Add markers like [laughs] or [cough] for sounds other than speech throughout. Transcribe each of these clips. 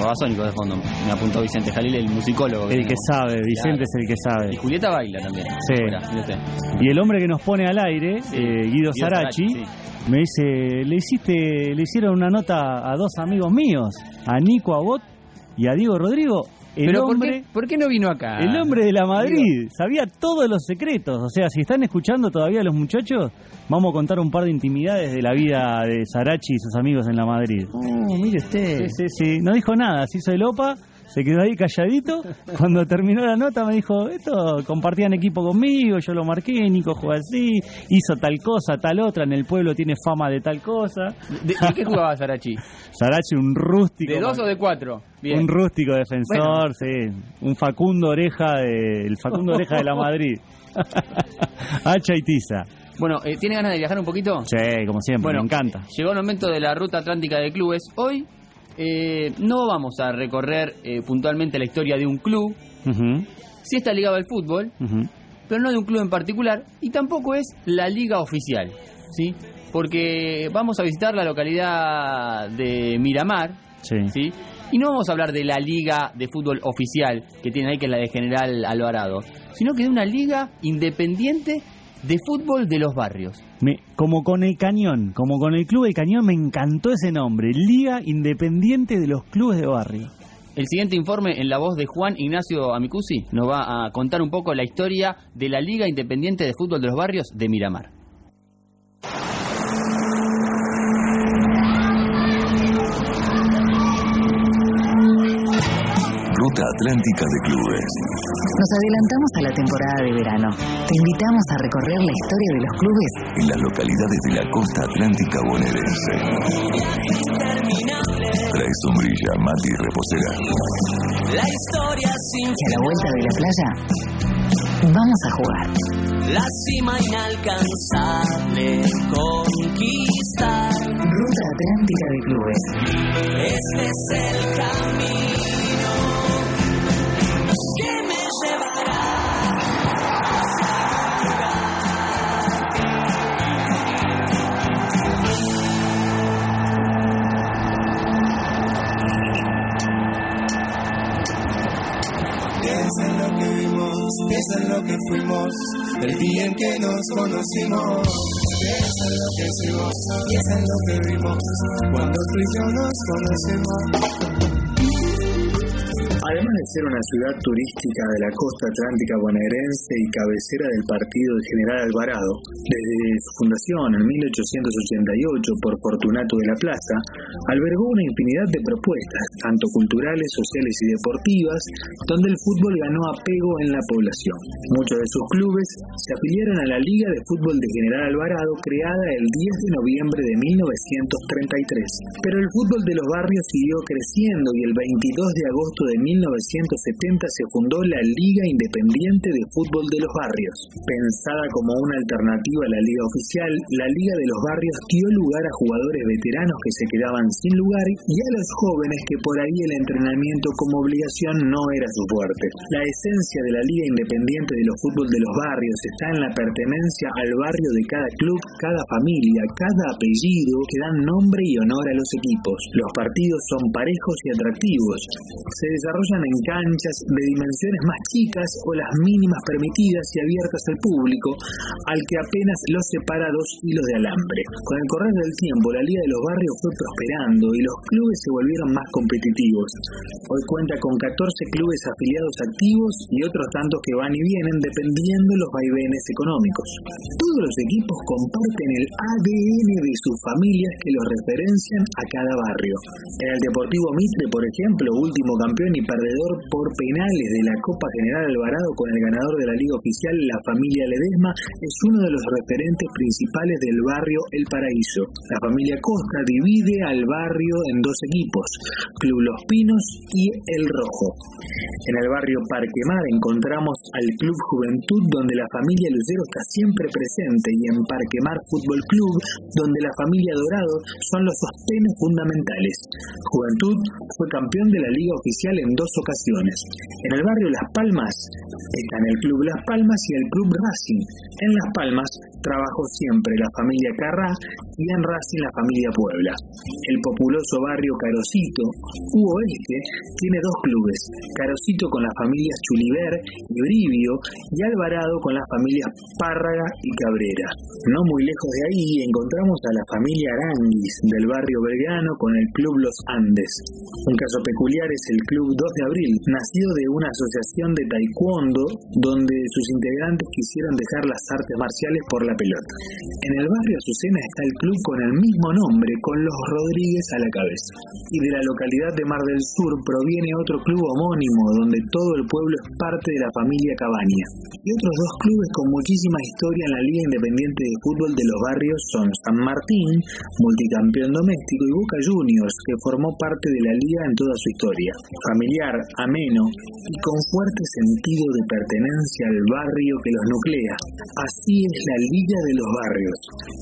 babasónicos de fondo. Me apuntó Vicente Jalil, el musicólogo. El que sabe, Vicente es el que sabe. Y Julieta baila también. Sí. Y el hombre que nos pone al aire, eh, Guido Guido Sarachi, Sarachi, me dice, le hiciste, le hicieron una nota a dos amigos míos, a Nico Abot y a Diego Rodrigo. El Pero ¿por hombre, qué, ¿por qué no vino acá? el hombre de la Madrid, sabía todos los secretos. O sea, si están escuchando todavía los muchachos, vamos a contar un par de intimidades de la vida de Sarachi y sus amigos en la Madrid. Oh, mire usted. Sí, sí, sí. No dijo nada, se hizo el OPA, se quedó ahí calladito. Cuando terminó la nota me dijo, esto compartían equipo conmigo, yo lo marqué, Nico juega así, hizo tal cosa, tal otra, en el pueblo tiene fama de tal cosa. ¿De, de qué jugaba Sarachi? [laughs] Sarachi, un rústico. ¿De dos o de cuatro? Bien. Un rústico defensor, sí. Un Facundo Oreja, de, el Facundo Oreja de la Madrid. [laughs] Hacha y tiza. Bueno, eh, ¿tiene ganas de viajar un poquito? Sí, como siempre, Bueno, me encanta. Llegó el momento de la ruta atlántica de clubes. Hoy eh, no vamos a recorrer eh, puntualmente la historia de un club. Ujú, Sí está ligado al fútbol, pero no de un club en particular. Y tampoco es la liga oficial, ¿sí? Porque vamos a visitar la localidad de Miramar, Sí. ¿sí? Y no vamos a hablar de la liga de fútbol oficial que tiene ahí, que es la de General Alvarado, sino que de una liga independiente de fútbol de los barrios. Me- como con el Cañón, como con el Club El Cañón, me encantó ese nombre. Liga Independiente de los Clubes de Barrio. El siguiente informe, en la voz de Juan Ignacio Amicusi, nos va a contar un poco la historia de la Liga Independiente de Fútbol de los Barrios de Miramar. Ruta Atlántica de Clubes. Nos adelantamos a la temporada de verano. Te invitamos a recorrer la historia de los clubes En las localidades de la costa atlántica bonaerense. Trae sombrilla, mate y reposera. La historia sin y a la vuelta de la playa vamos a jugar. la cima inalcanzable conquistar. Ruta Atlántica de Clubes. Este es el camino piensa en lo que fuimos, el día en que nos conocimos. Piensa en lo que hicimos, piensa en lo que vimos, cuando tú y yo nos conocimos. Además de ser una ciudad turística de la costa atlántica bonaerense y cabecera del partido de General Alvarado, desde su fundación en 1888 por Fortunato de la Plaza, albergó una infinidad de propuestas, tanto culturales, sociales y deportivas, donde el fútbol ganó apego en la población. Muchos de sus clubes se afiliaron a la Liga de Fútbol de General Alvarado, creada el 10 de noviembre de 1933. Pero el fútbol de los barrios siguió creciendo y el 22 de agosto de 1970 se fundó la Liga Independiente de Fútbol de los Barrios. Pensada como una alternativa a la liga oficial, la Liga de los Barrios dio lugar a jugadores veteranos que se quedaban sin lugar y a los jóvenes que por ahí el entrenamiento como obligación no era su fuerte. La esencia de la Liga Independiente de los Fútbol de los Barrios está en la pertenencia al barrio de cada club, cada familia, cada apellido que dan nombre y honor a los equipos. Los partidos son parejos y atractivos. Se desarrollan en canchas de dimensiones más chicas o las mínimas permitidas y abiertas al público, al que apenas los separa dos hilos de alambre. Con el correr del tiempo, la Liga de los Barrios fue prosperando y los clubes se volvieron más competitivos. Hoy cuenta con 14 clubes afiliados activos y otros tantos que van y vienen dependiendo los vaivenes económicos. Todos los equipos comparten el ADN de sus familias que los referencian a cada barrio. En el Deportivo Mitre, por ejemplo, último campeón y perdedor por penales de la Copa General Alvarado con el ganador de la Liga Oficial, la familia Ledesma, es uno de los referentes principales del barrio El Paraíso. La familia Costa divide al barrio en dos equipos, Club Los Pinos y El Rojo. En el barrio Parque Mar encontramos al Club Juventud donde la familia Lucero está siempre presente y en Parque Mar Fútbol Club donde la familia Dorado son los sostenes fundamentales. Juventud fue campeón de la Liga Oficial en dos ocasiones. En el barrio Las Palmas están el Club Las Palmas y el Club Racing. En Las Palmas trabajó siempre la familia Carrá y en Racing la familia Puebla. El populoso barrio Carosito, u Oeste, tiene dos clubes, Carosito con las familias Chuliver y Brivio y Alvarado con las familias Párraga y Cabrera. No muy lejos de ahí encontramos a la familia Aranguis del barrio Belgrano con el Club Los Andes. Un caso peculiar es el Club 2 de Abril, nacido de una asociación de taekwondo donde sus integrantes quisieron dejar las artes marciales por la pelota. En el barrio Azucena está el club con el mismo nombre, con los Rodríguez a la cabeza. Y de la localidad de Mar del Sur proviene otro club homónimo donde todo el pueblo es parte de la familia Cabaña. Y otros dos clubes con muchísima historia en la Liga Independiente de Fútbol de los barrios son San Martín, multicampeón doméstico, y Boca Juniors, que formó parte de la liga en toda su historia. Ameno y con fuerte sentido de pertenencia al barrio que los nuclea. Así es la Liga de los Barrios,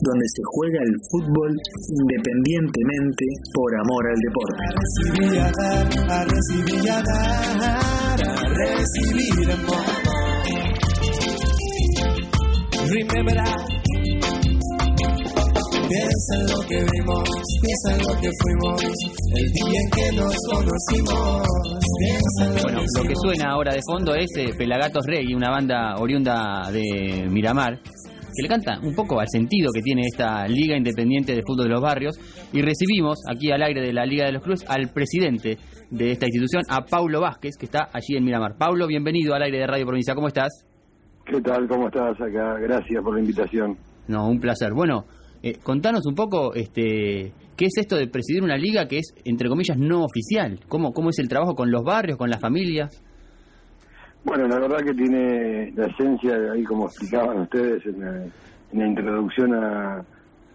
donde se juega el fútbol independientemente por amor al deporte. Piensa en lo que vimos, piensa en lo que fuimos, el día en que nos conocimos. Piensa en lo Bueno, que lo que suena ahora de fondo es eh, Pelagatos Reggae, una banda oriunda de Miramar, que le canta un poco al sentido que tiene esta Liga Independiente de Fútbol de los Barrios. Y recibimos aquí al aire de la Liga de los Clubes al presidente de esta institución, a Paulo Vázquez, que está allí en Miramar. Paulo, bienvenido al aire de Radio Provincia. ¿Cómo estás? ¿Qué tal? ¿Cómo estás acá? Gracias por la invitación. No, un placer. Bueno, eh, contanos un poco este, qué es esto de presidir una liga que es, entre comillas, no oficial. ¿Cómo, cómo es el trabajo con los barrios, con las familias? Bueno, la verdad que tiene la esencia, ahí como explicaban ustedes en la, en la introducción a,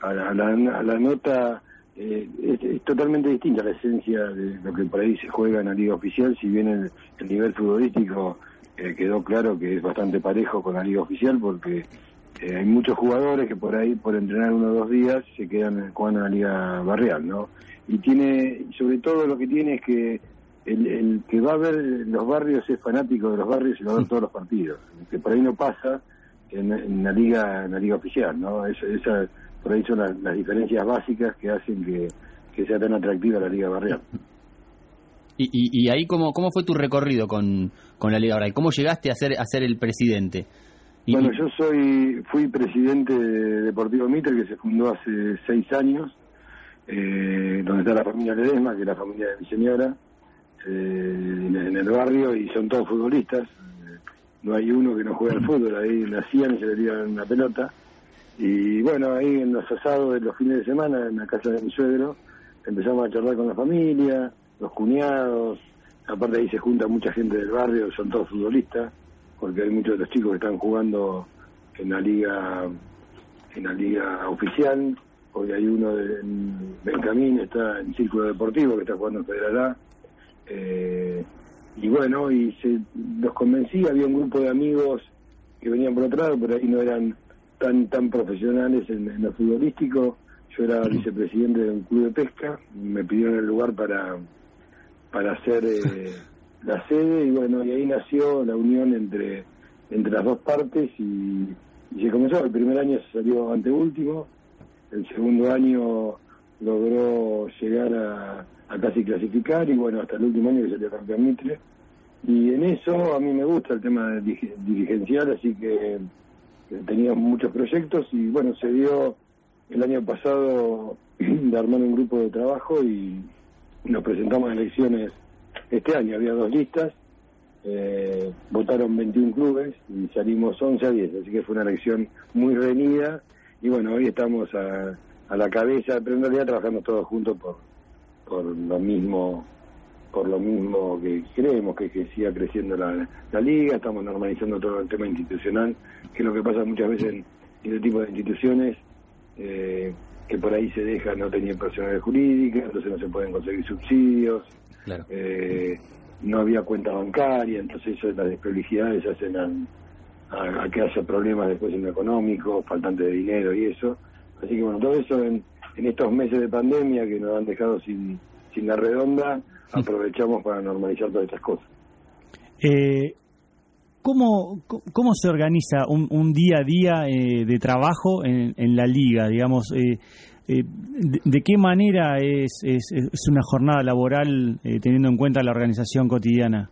a la, a la- a la nota, eh, es, es totalmente distinta la esencia de lo que por ahí se juega en la liga oficial, si bien el, el nivel futbolístico eh, quedó claro que es bastante parejo con la liga oficial, porque eh, hay muchos jugadores que por ahí, por entrenar uno o dos días, se quedan jugando en la liga barrial, ¿no? Y tiene, sobre todo lo que tiene es que el, el que va a ver los barrios es fanático de los barrios y va a ver todos los partidos, que por ahí no pasa en, en la liga en la liga oficial, ¿no? Esa, esa- por ahí son las, las diferencias básicas que hacen que, que sea tan atractiva la liga barrial. Y, y, y ahí, ¿cómo, ¿cómo fue tu recorrido con, con la Liga Barrial? ¿Cómo llegaste a ser, a ser el presidente? Y- Bueno, yo soy fui presidente de Deportivo Mitre, que se fundó hace seis años, eh, donde está la familia Ledesma, que es la familia de mi señora, eh, en, el barrio, y son todos futbolistas. No hay uno que no juegue al fútbol, ahí nacían y se le tiran una pelota. Y bueno, ahí en los asados de los fines de semana, en la casa de mi suegro, empezamos a charlar con la familia, los cuñados, aparte ahí se junta mucha gente del barrio, son todos futbolistas, porque hay muchos de los chicos que están jugando en la liga en la liga oficial, hoy hay uno de en Benjamín, está en Círculo Deportivo, que está jugando en Federal A, eh, y bueno, y se, los convencí, había un grupo de amigos que venían por otro lado, pero ahí no eran tan tan profesionales en, en lo futbolístico, yo era vicepresidente de un club de pesca, me pidieron el lugar para para hacer eh, la sede y bueno y ahí nació la unión entre entre las dos partes y, y se comenzó. El primer año se salió anteúltimo el segundo año logró llegar a, casi clasificar y bueno hasta el último año que salió campeón Mitre. Y en eso a mí me gusta el tema de dirigencial así que teníamos muchos proyectos y bueno se dio el año pasado [clears throat] de armar un grupo de trabajo y nos presentamos a elecciones este año, había dos listas, eh, votaron 21 clubes y salimos 11 a 10, así que fue una elección muy reñida. Y bueno, hoy estamos a, la cabeza, pero en realidad trabajamos todos juntos por, por lo mismo por lo mismo que creemos que, que siga creciendo la, la liga, estamos normalizando todo el tema institucional, que es lo que pasa muchas veces en, en este tipo de instituciones, eh, que por ahí se deja no tener personalidad jurídica, entonces no se pueden conseguir subsidios, Claro. eh, no había cuenta bancaria, entonces eso, las desprolijidades hacen a, a- a que haya problemas después en lo económico, faltante de dinero y eso. Así que bueno, todo eso en, en estos meses de pandemia que nos han dejado sin, sin la redonda aprovechamos para normalizar todas estas cosas. Eh, ¿cómo, ¿Cómo se organiza un, un día a día eh, de trabajo en, en, la liga? Digamos, eh, eh de, qué manera es, es, es una jornada laboral eh, teniendo en cuenta la organización cotidiana?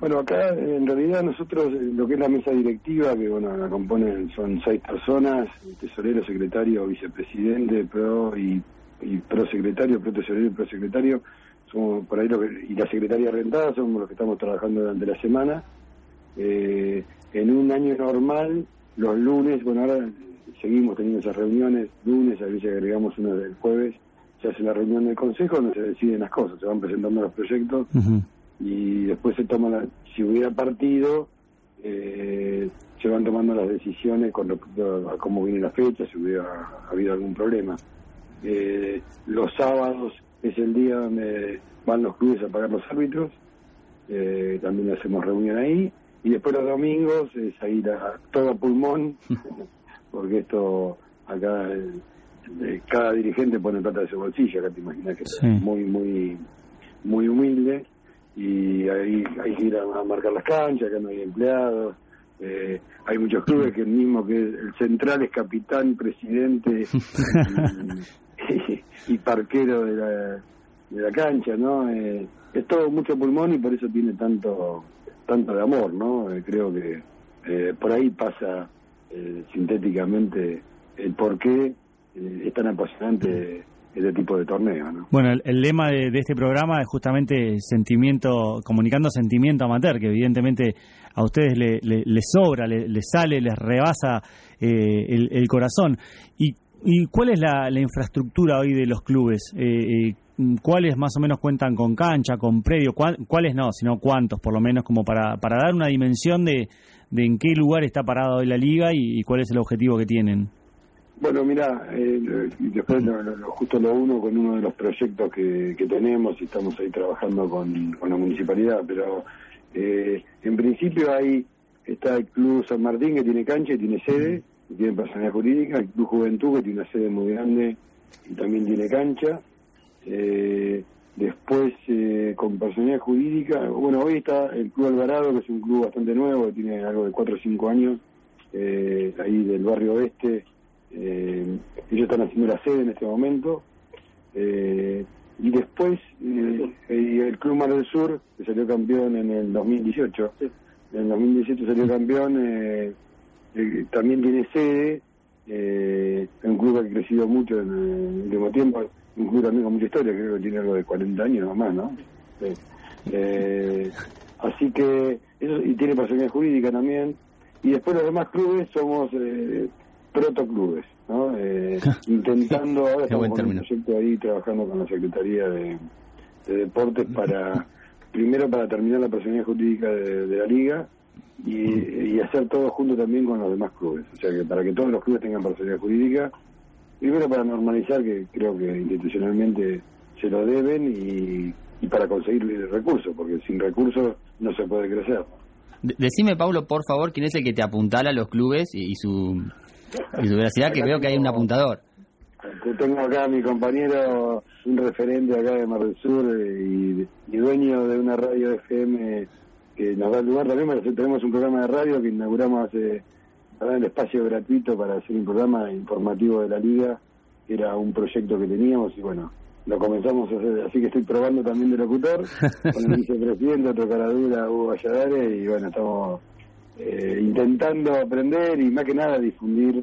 Bueno, acá en realidad nosotros, lo que es la mesa directiva, que bueno, la componen, son seis personas, tesorero, secretario, vicepresidente, pro y, y pro secretario, pro tesorero y pro secretario, somos por ahí lo que, y la secretaria rentada somos los que estamos trabajando durante la semana. Eh, en un año normal, los lunes, bueno, ahora seguimos teniendo esas reuniones, lunes, a veces agregamos una del jueves, se hace la reunión del consejo donde se deciden las cosas, se van presentando los proyectos. Uh -huh y después se toma la, si hubiera partido eh, se van tomando las decisiones con respecto a cómo viene la fecha si hubiera habido algún problema eh, los sábados es el día donde van los clubes a pagar los árbitros eh, también hacemos reunión ahí y después los domingos es a ir a todo pulmón [laughs] porque esto acá cada dirigente pone plata de su bolsillo acá te imaginas que sí. es muy muy muy humilde y ahí hay que ir a, a marcar las canchas, acá no hay empleados, eh, hay muchos clubes que el mismo que el central es capitán, presidente [laughs] y, y, parquero de la, de la cancha, ¿no? Eh, es todo mucho pulmón y por eso tiene tanto tanto de amor, ¿no? Eh, creo que eh, por ahí pasa eh, sintéticamente el por qué eh, es tan apasionante ese tipo de torneo. ¿no? Bueno, el, lema de, este programa es justamente sentimiento, comunicando sentimiento amateur, que evidentemente a ustedes les le, le sobra, les le sale, les rebasa eh, el, el, corazón. ¿Y, ¿Y cuál es la, la, infraestructura hoy de los clubes? Eh, eh, ¿Cuáles más o menos cuentan con cancha, con predio? ¿Cuáles no? Sino cuántos, por lo menos, como para, para dar una dimensión de, de en qué lugar está parado hoy la liga y, y cuál es el objetivo que tienen. Bueno, mira, eh, después lo, lo, justo lo uno con uno de los proyectos que, que tenemos y estamos ahí trabajando con, con la municipalidad, pero eh, en principio hay está el Club San Martín que tiene cancha y tiene sede, y tiene personalidad jurídica, el Club Juventud que tiene una sede muy grande y también tiene cancha, eh, después eh, con personalidad jurídica, bueno, hoy está el Club Alvarado que es un club bastante nuevo, que tiene algo de 4 o 5 años, eh, ahí del barrio oeste, eh, ellos están haciendo la sede en este momento. Eh, y después el Club Mar del Sur, que salió campeón en el 2018, en el 2018 salió campeón, también tiene sede, eh, un club que ha crecido mucho en el último tiempo, un club también con mucha historia, creo que tiene algo de 40 años o más, ¿no? así que, eso, y tiene personalidad jurídica también, y después los demás clubes somos eh, protoclubes, ¿no? Eh, [laughs] intentando, ahora estamos con un proyecto ahí trabajando con la Secretaría de, de Deportes para, [laughs] primero para terminar la personalidad jurídica de, de la liga y, y, hacer todo junto también con los demás clubes, o sea que para que todos los clubes tengan personalidad jurídica, primero para normalizar que creo que institucionalmente se lo deben y, y para conseguir recursos, porque sin recursos no se puede crecer. Decime, Pablo, por favor, quién es el que te apuntala a los clubes y, y su y su veracidad que veo que hay un apuntador. Tengo acá a mi compañero, un referente acá de Mar del Sur y, y dueño de una radio FM que nos da el lugar también. Tenemos un programa de radio que inauguramos hace para el espacio gratuito para hacer un programa informativo de la liga, era un proyecto que teníamos y bueno, lo comenzamos a hacer, así que estoy probando también de locutor [laughs] con el vicepresidente, otro caradura, Hugo Valladares, y bueno, estamos eh, intentando aprender y más que nada difundir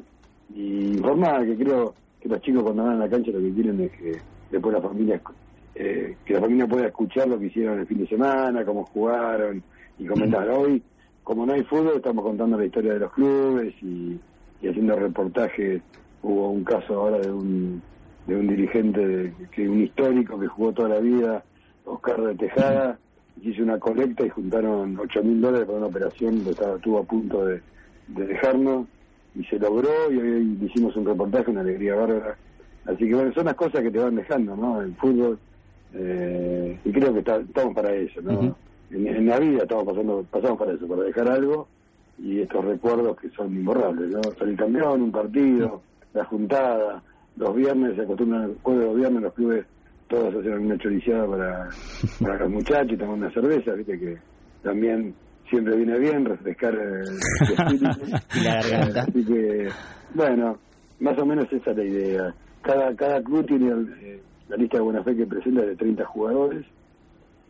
y informar, que creo que los chicos cuando van a la cancha lo que quieren es que después la familia eh, que la familia pueda escuchar lo que hicieron el fin de semana, cómo jugaron y comentar. Hoy, como no hay fútbol, estamos contando la historia de los clubes y, haciendo reportajes. Hubo un caso ahora de un de un dirigente, de, que un histórico que jugó toda la vida, Oscar de Tejada, hizo una colecta y juntaron 8 mil dólares para una operación que estaba, estuvo a punto de, de dejarnos y se logró y hoy hicimos un reportaje, una alegría bárbara. Así que bueno, son las cosas que te van dejando, ¿no? El fútbol, eh, y creo que estamos para eso, ¿no? En, en, la vida estamos pasando, pasamos para eso, para dejar algo y estos recuerdos que son imborrables, ¿no? Salir campeón, un partido, la juntada, los viernes se acostumbran, jueves los viernes los clubes todos hacen una choriciada para, para los muchachos, tomar una cerveza, viste que también siempre viene bien refrescar el espíritu. Y [laughs] la garganta. Así que, bueno, más o menos esa es la idea. Cada, cada club tiene eh, la lista de buena fe que presenta de 30 jugadores.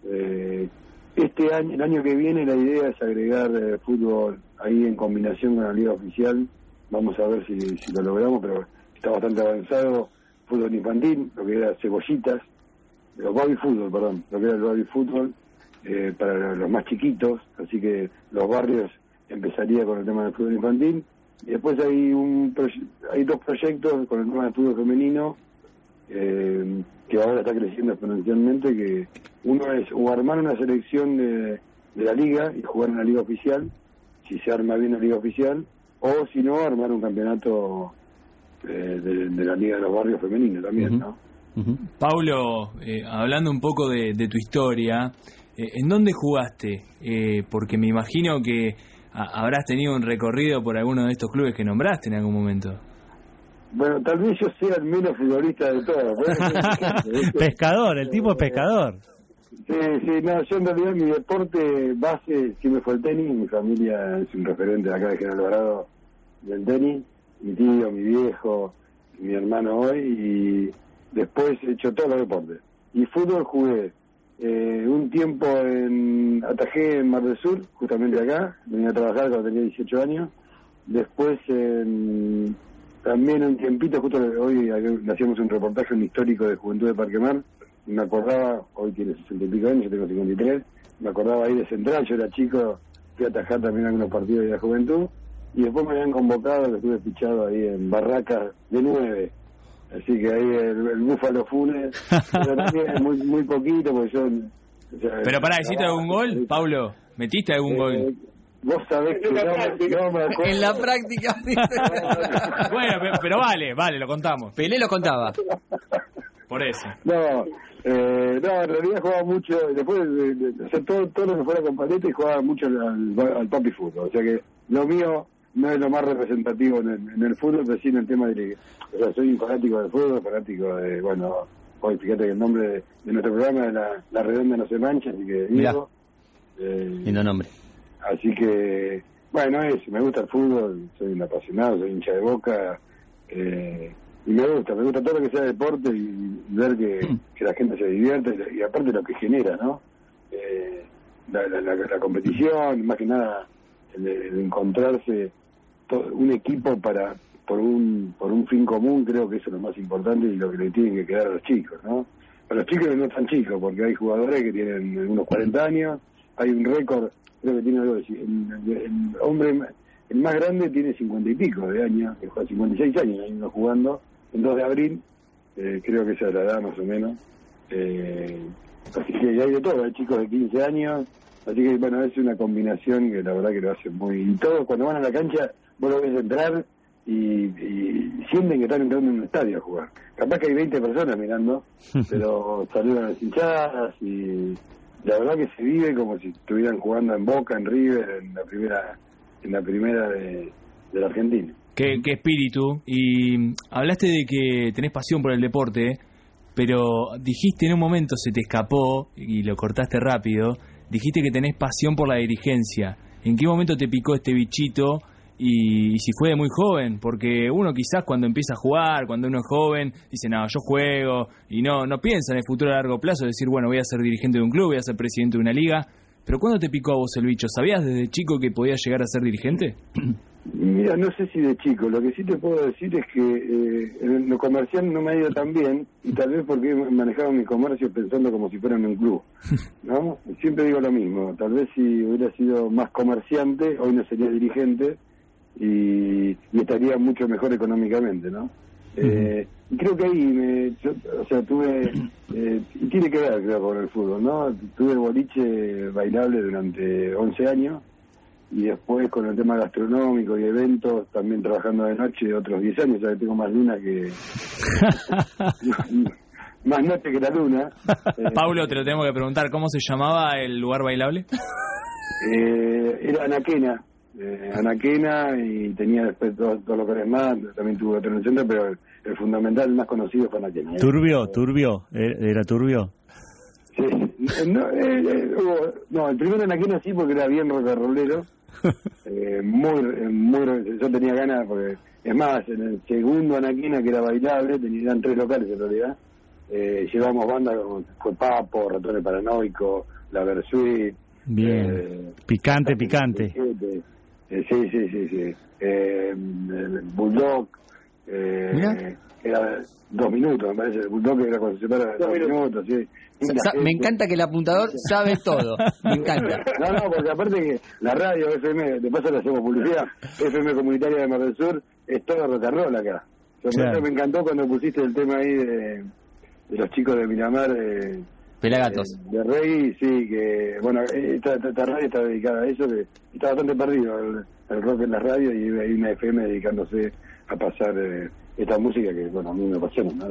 Eh, este año, el año que viene, la idea es agregar eh, fútbol ahí en combinación con la liga oficial. Vamos a ver si, si lo logramos, pero está bastante avanzado. Fútbol infantil, lo que era cebollitas, los baby fútbol, perdón, lo que era el baby fútbol eh, para los más chiquitos, así que los barrios empezaría con el tema del fútbol infantil. Y después hay un hay dos proyectos con el tema del fútbol femenino eh, que ahora está creciendo exponencialmente, que uno es o armar una selección de, de la liga y jugar en la liga oficial, si se arma bien la liga oficial, o si no, armar un campeonato eh, de, de la liga de los barrios femeninos también, ¿no? Paulo, eh, hablando un poco de, de tu historia, eh, ¿en dónde jugaste? Eh, porque me imagino que a- habrás tenido un recorrido por alguno de estos clubes que nombraste en algún momento. Bueno, tal vez yo sea el menos futbolista de todos. [laughs] [laughs] Pescador, el tipo es pescador. Sí, sí, no, yo en realidad mi deporte base siempre fue el tenis, mi familia es un referente de acá de General Alvarado del tenis, mi tío, mi viejo, mi hermano hoy, y después he hecho todos los deportes. Y fútbol jugué eh, un tiempo en Atajé en Mar del Sur, justamente acá, venía a trabajar cuando tenía 18 años, después en- también un tiempito, justo hoy hacíamos un reportaje, un histórico de Juventud de Parque Mar, me acordaba, hoy tiene 60 y pico años, yo tengo 53, me acordaba ahí de Central, yo era chico, fui a atajar también algunos partidos de la juventud, y después me habían convocado, que estuve fichado ahí en Barracas de 9, así que ahí el, el Búfalo Funes, [laughs] pero también muy, muy poquito, porque yo... o sea, Pero para, ¿hiciste algún gol, Paulo? ¿Metiste algún eh, gol? Vos sabés que no, me- no me acuerdo. En la práctica. [laughs] Bueno, pero, pero vale, vale, lo contamos. Pelé lo contaba. Por eso. No, eh, no, en realidad jugaba mucho, después de, de- o sea, todo, todo lo que fuera con paleta y jugaba mucho al, al papi fútbol. O sea que lo mío no es lo más representativo en el, en el fútbol, pero sí en el tema de... O sea, soy un fanático del fútbol, fanático de, bueno, hoy fíjate que el nombre de, de nuestro programa es la, la Redonda No Se Mancha, así que. Diego. Eh, Lindo nombre. Así que, bueno, es, me gusta el fútbol, soy un apasionado, soy hincha de boca, eh, y me gusta, me gusta todo lo que sea deporte y ver que, que la gente se divierte y, y aparte lo que genera, ¿no? Eh, la, la, la- la competición, más que nada el, el encontrarse to- un equipo para por un por un fin común, creo que eso es lo más importante y lo que le tienen que quedar a los chicos, ¿no? A los chicos no tan chicos, porque hay jugadores que tienen unos 40 años, hay un récord, creo que tiene algo de, el, el hombre, el más grande tiene 50 y pico de años, que juega 56 años, hay uno jugando, el 2 de abril, eh, creo que esa es la edad más o menos, eh, así que hay de todo, hay chicos de 15 años, así que bueno, es una combinación que la verdad que lo hace muy... Y todos cuando van a la cancha, vos lo ves entrar y, y sienten que están entrando en un estadio a jugar. Capaz que hay 20 personas mirando, [laughs] pero saludan a las hinchadas y la verdad que se vive como si estuvieran jugando en Boca, en River, en la primera en la primera de, de la Argentina. Qué, qué espíritu. Y mm, hablaste de que tenés pasión por el deporte, pero dijiste en un momento, se te escapó y lo cortaste rápido, dijiste que tenés pasión por la dirigencia. ¿En qué momento te picó este bichito? Y, y si fue de muy joven, porque uno quizás cuando empieza a jugar, cuando uno es joven, dice, no, yo juego, y no, no piensa en el futuro a largo plazo, decir, bueno, voy a ser dirigente de un club, voy a ser presidente de una liga. Pero ¿cuándo te picó a vos el bicho? ¿Sabías desde chico que podías llegar a ser dirigente? [clears throat] Mira, no sé si de chico, lo que sí te puedo decir es que eh, en lo comercial no me ha ido tan bien y tal vez porque he manejado mi comercio pensando como si fuera en un club, [laughs] ¿no? Siempre digo lo mismo, tal vez si hubiera sido más comerciante, hoy no sería dirigente y, y estaría mucho mejor económicamente, ¿no? Eh, creo que ahí, me, yo, o sea, tuve, eh, y tiene que ver creo con el fútbol, ¿no? Tuve boliche bailable durante 11 años y después con el tema gastronómico y eventos, también trabajando de noche otros 10 años, ya que tengo más luna que... [laughs] más noche que la luna. Eh, [laughs] Paulo, te lo tengo que preguntar, ¿cómo se llamaba el lugar bailable? Eh, era Anaquena, eh, Anaquena y tenía después dos, dos locales más, también tuve otro en el centro, pero el fundamental, más conocido fue Anaquena. ¿eh? Turbio, turbio, eh, era turbio. Sí, no, eh, eh, hubo- no, el primero en Aquina sí porque era bien rock and rollero. [laughs] Eh, muy, eh, muy, yo tenía ganas porque, es más, en el segundo Anaquina que era bailable, tenían tres locales en realidad, eh, llevamos bandas como fue Papo, Ratones Paranoico, La Versuit, Bien. eh, Picante, picante. eh, sí, sí, sí, sí, Bulldog, eh, era dos minutos, me parece, el Bulldog era cuando se para dos minutos, sí. Sa- sa- me encanta que el apuntador [laughs] sabe todo. Me encanta. [laughs] No, no, porque aparte que la radio FM, de paso le hacemos publicidad, FM Comunitaria de Mar del Sur, es todo rock and roll acá. Claro. eso me encantó cuando pusiste el tema ahí de, de los chicos de Miramar, de, Pelagatos. de, de Rey, sí, que, bueno, esta, esta- esta radio está dedicada a eso, que está bastante perdido el, el rock en la radio y hay una FM dedicándose a pasar eh, esta música que, bueno, a mí me apasiona, ¿no?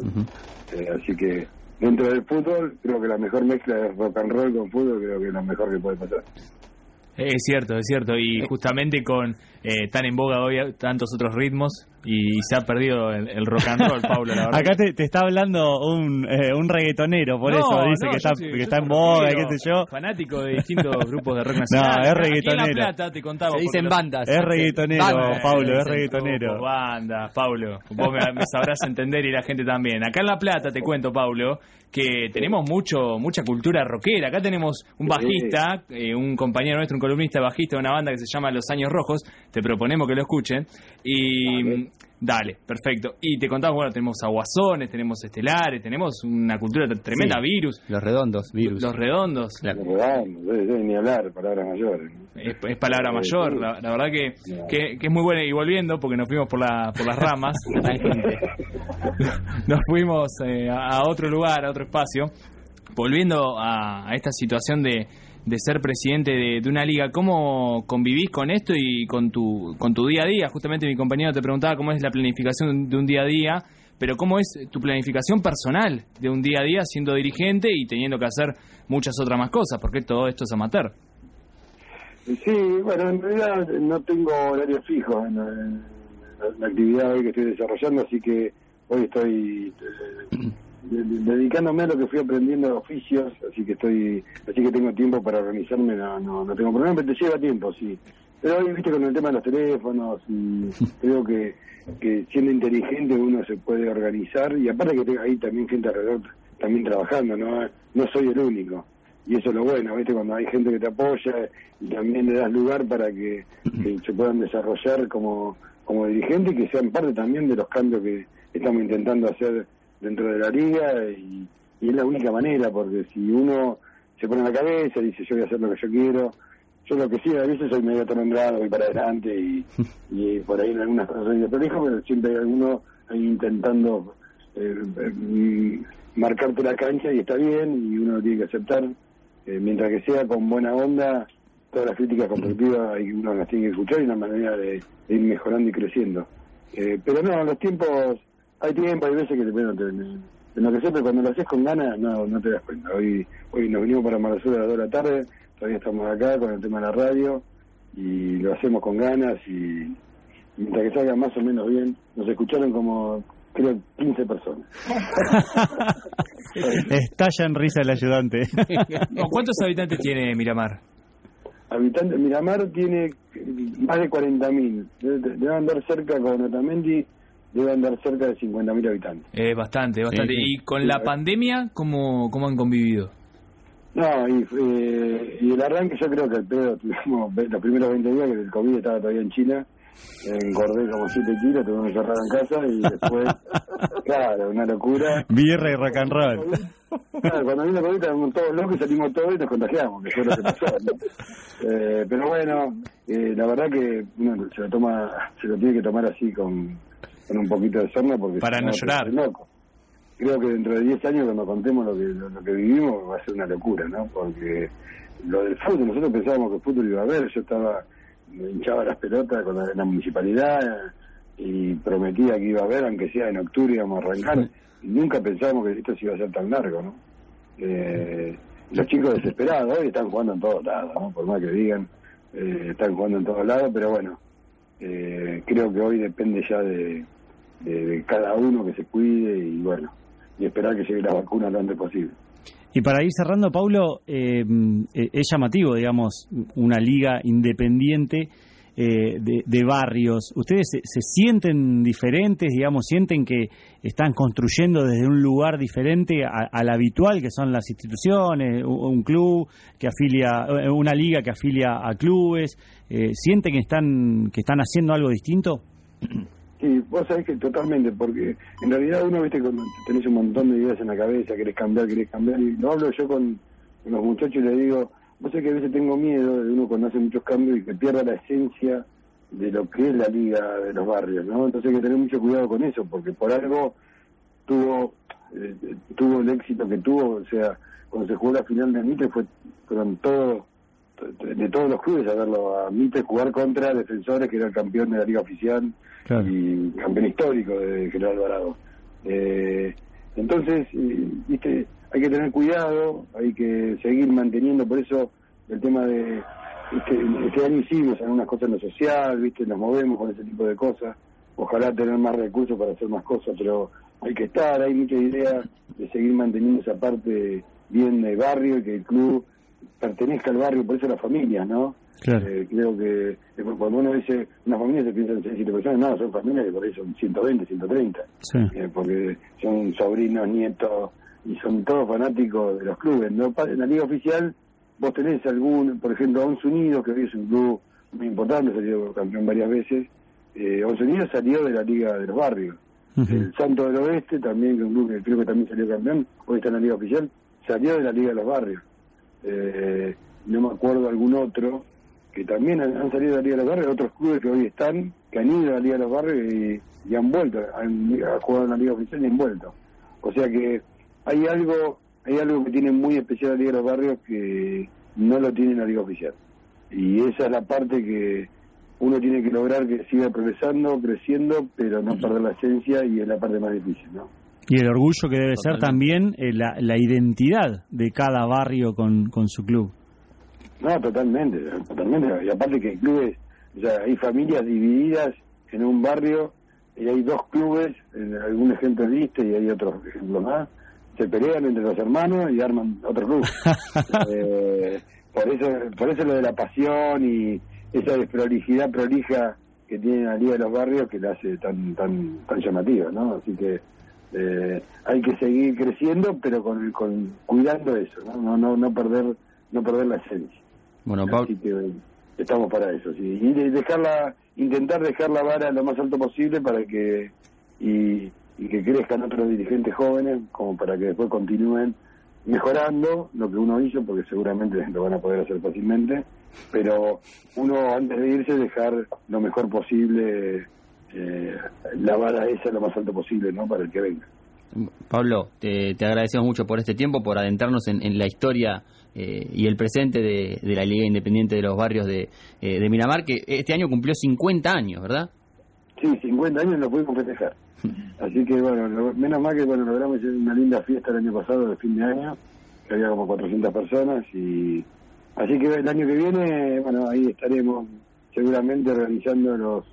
Eh, así que dentro del fútbol, creo que la mejor mezcla de rock and roll con fútbol, creo que es lo mejor que puede pasar. Es cierto, es cierto. Y justamente con eh, tan en boga hoy tantos otros ritmos y se ha perdido el, el rock and roll, Pablo, la [laughs] verdad. Acá te, te está hablando un, eh, un reggaetonero, por No, eso dice no, que está, soy- que está en boga, qué sé yo. Fanático de distintos [laughs] grupos de rock nacional. No, es Aquí en reggaetonero. La Plata te contaba. Se dicen bandas. Es reggaetonero, Bandas. Pablo, es reggaetonero. bandas, Pablo. Vos me, me sabrás entender y la gente también. Acá en La Plata te cuento, Pablo, que tenemos mucho mucha cultura rockera. Acá tenemos un bajista, eh, un compañero nuestro, un columnista bajista de una banda que se llama Los Años Rojos. Te proponemos que lo escuchen. Y dale, perfecto. Y te contamos, bueno, tenemos aguazones, tenemos estelares, tenemos una cultura tremenda, Sí. virus, Los redondos, virus. los redondos. Claro. Bueno, debe- debe ni hablar, palabras mayores. Es, es palabra mayor, la, la verdad que, que, que es muy buena. Y volviendo, porque nos fuimos por, la, por las ramas, [laughs] la [laughs] nos fuimos eh, a a otro lugar, a otro espacio. Volviendo a, a esta situación de, de ser presidente de, una liga, ¿cómo convivís con esto y con tu, con tu día a día? Justamente mi compañero te preguntaba cómo es la planificación de un día a día, pero ¿cómo es tu planificación personal de un día a día siendo dirigente y teniendo que hacer muchas otras más cosas? Porque todo esto es amateur. Sí, bueno, en realidad no tengo horario fijo en, la, actividad hoy que estoy desarrollando, así que hoy estoy eh, dedicándome a lo que fui aprendiendo de oficios, así que estoy, así que tengo tiempo para organizarme, no, no, no tengo problema, pero te lleva tiempo, sí. Pero hoy, viste, con el tema de los teléfonos, y [laughs] creo que, que siendo inteligente uno se puede organizar, y aparte que tengo ahí también gente alrededor también trabajando, no, no soy el único y eso es lo bueno, ¿viste? Cuando hay gente que te apoya y también le das lugar para que, que se puedan desarrollar como, como dirigente y que sean parte también de los cambios que estamos intentando hacer dentro de la liga y, y es la única manera, porque si uno se pone en la cabeza y dice yo voy a hacer lo que yo quiero, yo lo que sí, a veces soy medio atolondrado, voy para adelante y, [laughs] y por ahí en algunas cosas soy de prolijo, pero siempre hay alguno ahí intentando eh, eh, marcarte la cancha y está bien y uno lo tiene que aceptar. Eh, mientras que sea con buena onda, todas las críticas constructivas hay- uno las tiene que escuchar y una manera de, de ir mejorando y creciendo. Eh, pero no, los tiempos, hay tiempo, hay veces que te, bueno, te, te enloqueces, pero cuando lo haces con ganas no, no te das cuenta. Hoy, hoy nos vinimos para Mar del Sur a las 2 de la tarde, todavía estamos acá con el tema de la radio y lo hacemos con ganas y mientras que salga más o menos bien, nos escucharon como creo 15 personas. [laughs] Estalla en risa el ayudante. ¿Cuántos habitantes tiene Miramar? habitantes, Miramar tiene más de 40.000. Debe, debe andar cerca, con Otamendi, debe andar cerca de 50.000 habitantes. Eh, bastante, bastante. Sí, sí. ¿Y con la pandemia cómo, cómo han convivido? No, y, eh, y el arranque yo creo que el pedo tuvimos los primeros 20 días que el COVID estaba todavía en China, engordé como 7 kilos, tuvimos que cerrar en casa y después, [laughs] claro, una locura. Birra y rock and roll. Claro, cuando vino el COVID estábamos todos locos y salimos todos y nos contagiamos, que fue lo que pasó. ¿no? Eh, pero bueno, eh, la verdad que uno se lo toma, se lo tiene que tomar así con, con un poquito de sorna porque Para si no llorar. loco. Creo que dentro de 10 años cuando contemos lo que lo, lo que vivimos va a ser una locura, ¿no? Porque lo del fútbol, nosotros pensábamos que el fútbol iba a haber, yo estaba, me hinchaba las pelotas con la, la municipalidad y prometía que iba a haber, aunque sea en octubre íbamos a arrancar, y nunca pensábamos que esto se iba a hacer tan largo, ¿no? Eh, los chicos desesperados hoy están jugando en todos lados, ¿no? Por más que digan, eh, están jugando en todos lados, pero bueno, eh, creo que hoy depende ya de, de, de cada uno que se cuide y bueno, y esperar que llegue la vacuna lo antes posible. Y para ir cerrando, Paulo, eh, eh, es llamativo, digamos, una liga independiente eh, de, de barrios. ¿Ustedes se, se sienten diferentes, digamos, sienten que están construyendo desde un lugar diferente a- al habitual, que son las instituciones, un club que afilia, eh, una liga que afilia a clubes? Eh, ¿Sienten que están, que están haciendo algo distinto? [clears throat] Sí, vos sabés que totalmente, porque en realidad uno, viste, cuando tenés un montón de ideas en la cabeza, querés cambiar, querés cambiar, y lo hablo yo con, los muchachos y les digo, vos sabés que a veces tengo miedo de uno cuando hace muchos cambios y que pierda la esencia de lo que es la liga de los barrios, ¿no? Entonces hay que tener mucho cuidado con eso, porque por algo tuvo eh, tuvo el éxito que tuvo, o sea, cuando se jugó la final de Mitre fue fueron todos de todos los clubes a verlo a Mitre jugar contra Defensores, que era el campeón de la liga oficial y campeón histórico de General Alvarado. Eh, entonces, viste, hay que tener cuidado, hay que seguir manteniendo, por eso el tema de este, este año hicimos algunas cosas en lo social, viste, nos movemos con ese tipo de cosas, ojalá tener más recursos para hacer más cosas, pero hay que estar, hay mucha idea de seguir manteniendo esa parte bien de barrio y que el club pertenezca al barrio, por eso las familias, ¿no? Claro. Eh, creo que eh, cuando uno dice una familia se piensa en 6 7 personas, no, son familias que por ahí son 120, 130, Sí. eh, porque son sobrinos, nietos y son todos fanáticos de los clubes. ¿no? En la liga oficial vos tenés algún, por ejemplo, Once Unidos, que hoy es un club muy importante, salió campeón varias veces. Eh, Once Unidos salió de la liga de los barrios. El Santo del Oeste, también, que es un club que creo que también salió campeón, hoy está en la liga oficial, salió de la liga de los barrios. Eh, no me acuerdo algún otro que también han, salido de la Liga de los Barrios, otros clubes que hoy están, que han ido a la Liga de los Barrios y, han vuelto, han, jugado en la Liga Oficial y han vuelto. O sea que hay algo hay algo que tiene muy especial la Liga de los Barrios que no lo tiene la Liga Oficial. Y esa es la parte que uno tiene que lograr que siga progresando, creciendo, pero no perder la esencia y es la parte más difícil, ¿no? Y el orgullo que debe ser también eh, la, la identidad de cada barrio con, con su club. No, totalmente, totalmente. Y aparte que clubes, o sea, hay familias divididas en un barrio y hay dos clubes, en algún ejemplo viste y hay otros ejemplos más, se pelean entre los hermanos y arman otro club. [laughs] Eh, por eso por eso lo de la pasión y esa desprolijidad prolija que tiene la Liga de los Barrios que la hace tan tan tan llamativa, ¿no? Así que eh, hay que seguir creciendo, pero con, con cuidando eso, ¿no? No, no, no perder no perder la esencia. Bueno, Pablo, Así que estamos para eso, sí. Y de- dejarla, intentar dejar la vara lo más alto posible para que y, y que crezcan otros dirigentes jóvenes, como para que después continúen mejorando lo que uno hizo, porque seguramente [laughs] lo van a poder hacer fácilmente, pero uno antes de irse dejar lo mejor posible, eh, la vara esa lo más alto posible, ¿no? Para el que venga. Pablo, te, te agradecemos mucho por este tiempo, por adentrarnos en, en la historia eh, y el presente de, de la Liga Independiente de los Barrios de, eh, de Miramar, que este año cumplió 50 años, ¿verdad? Sí, 50 años lo pudimos festejar. [laughs] Así que bueno, lo- menos mal que bueno logramos hacer una linda fiesta el año pasado de fin de año, que había como 400 personas y así que el año que viene, bueno, ahí estaremos seguramente realizando los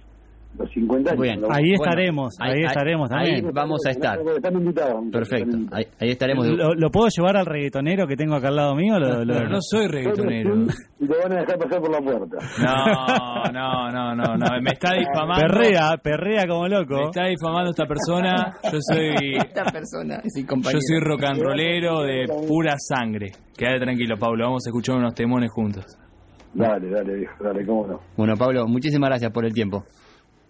los 50 años. Bien. Ahí Bueno, estaremos, ahí, ahí- estaremos ahí también. vamos a estar. Están invitados. muchachos, Perfecto, ahí, ahí estaremos. ¿Lo, lo puedo llevar al reggaetonero que tengo acá al lado mío? Lo- lo- Pero no soy reggaetonero. Y lo van a dejar pasar por la puerta. No, no, no, no, no. Me está difamando. perrea, perrea como Me loco. está difamando esta persona. Yo soy. Esta persona es Yo soy rock and rollero de pura sangre. Quédate tranquilo, Pablo. Vamos a escuchar unos temones juntos. Dale, dale, viejo, dale, cómo no. Bueno, Pablo, muchísimas gracias por el tiempo.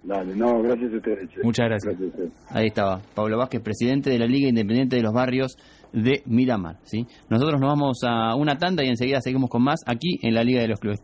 Dale, no, gracias a ustedes. che. Muchas gracias. Gracias a ustedes. Ahí estaba, Pablo Vázquez, presidente de la Liga Independiente de los Barrios de Miramar. ¿sí? Nosotros nos vamos a una tanda y enseguida seguimos con más aquí en la Liga de los Clubes.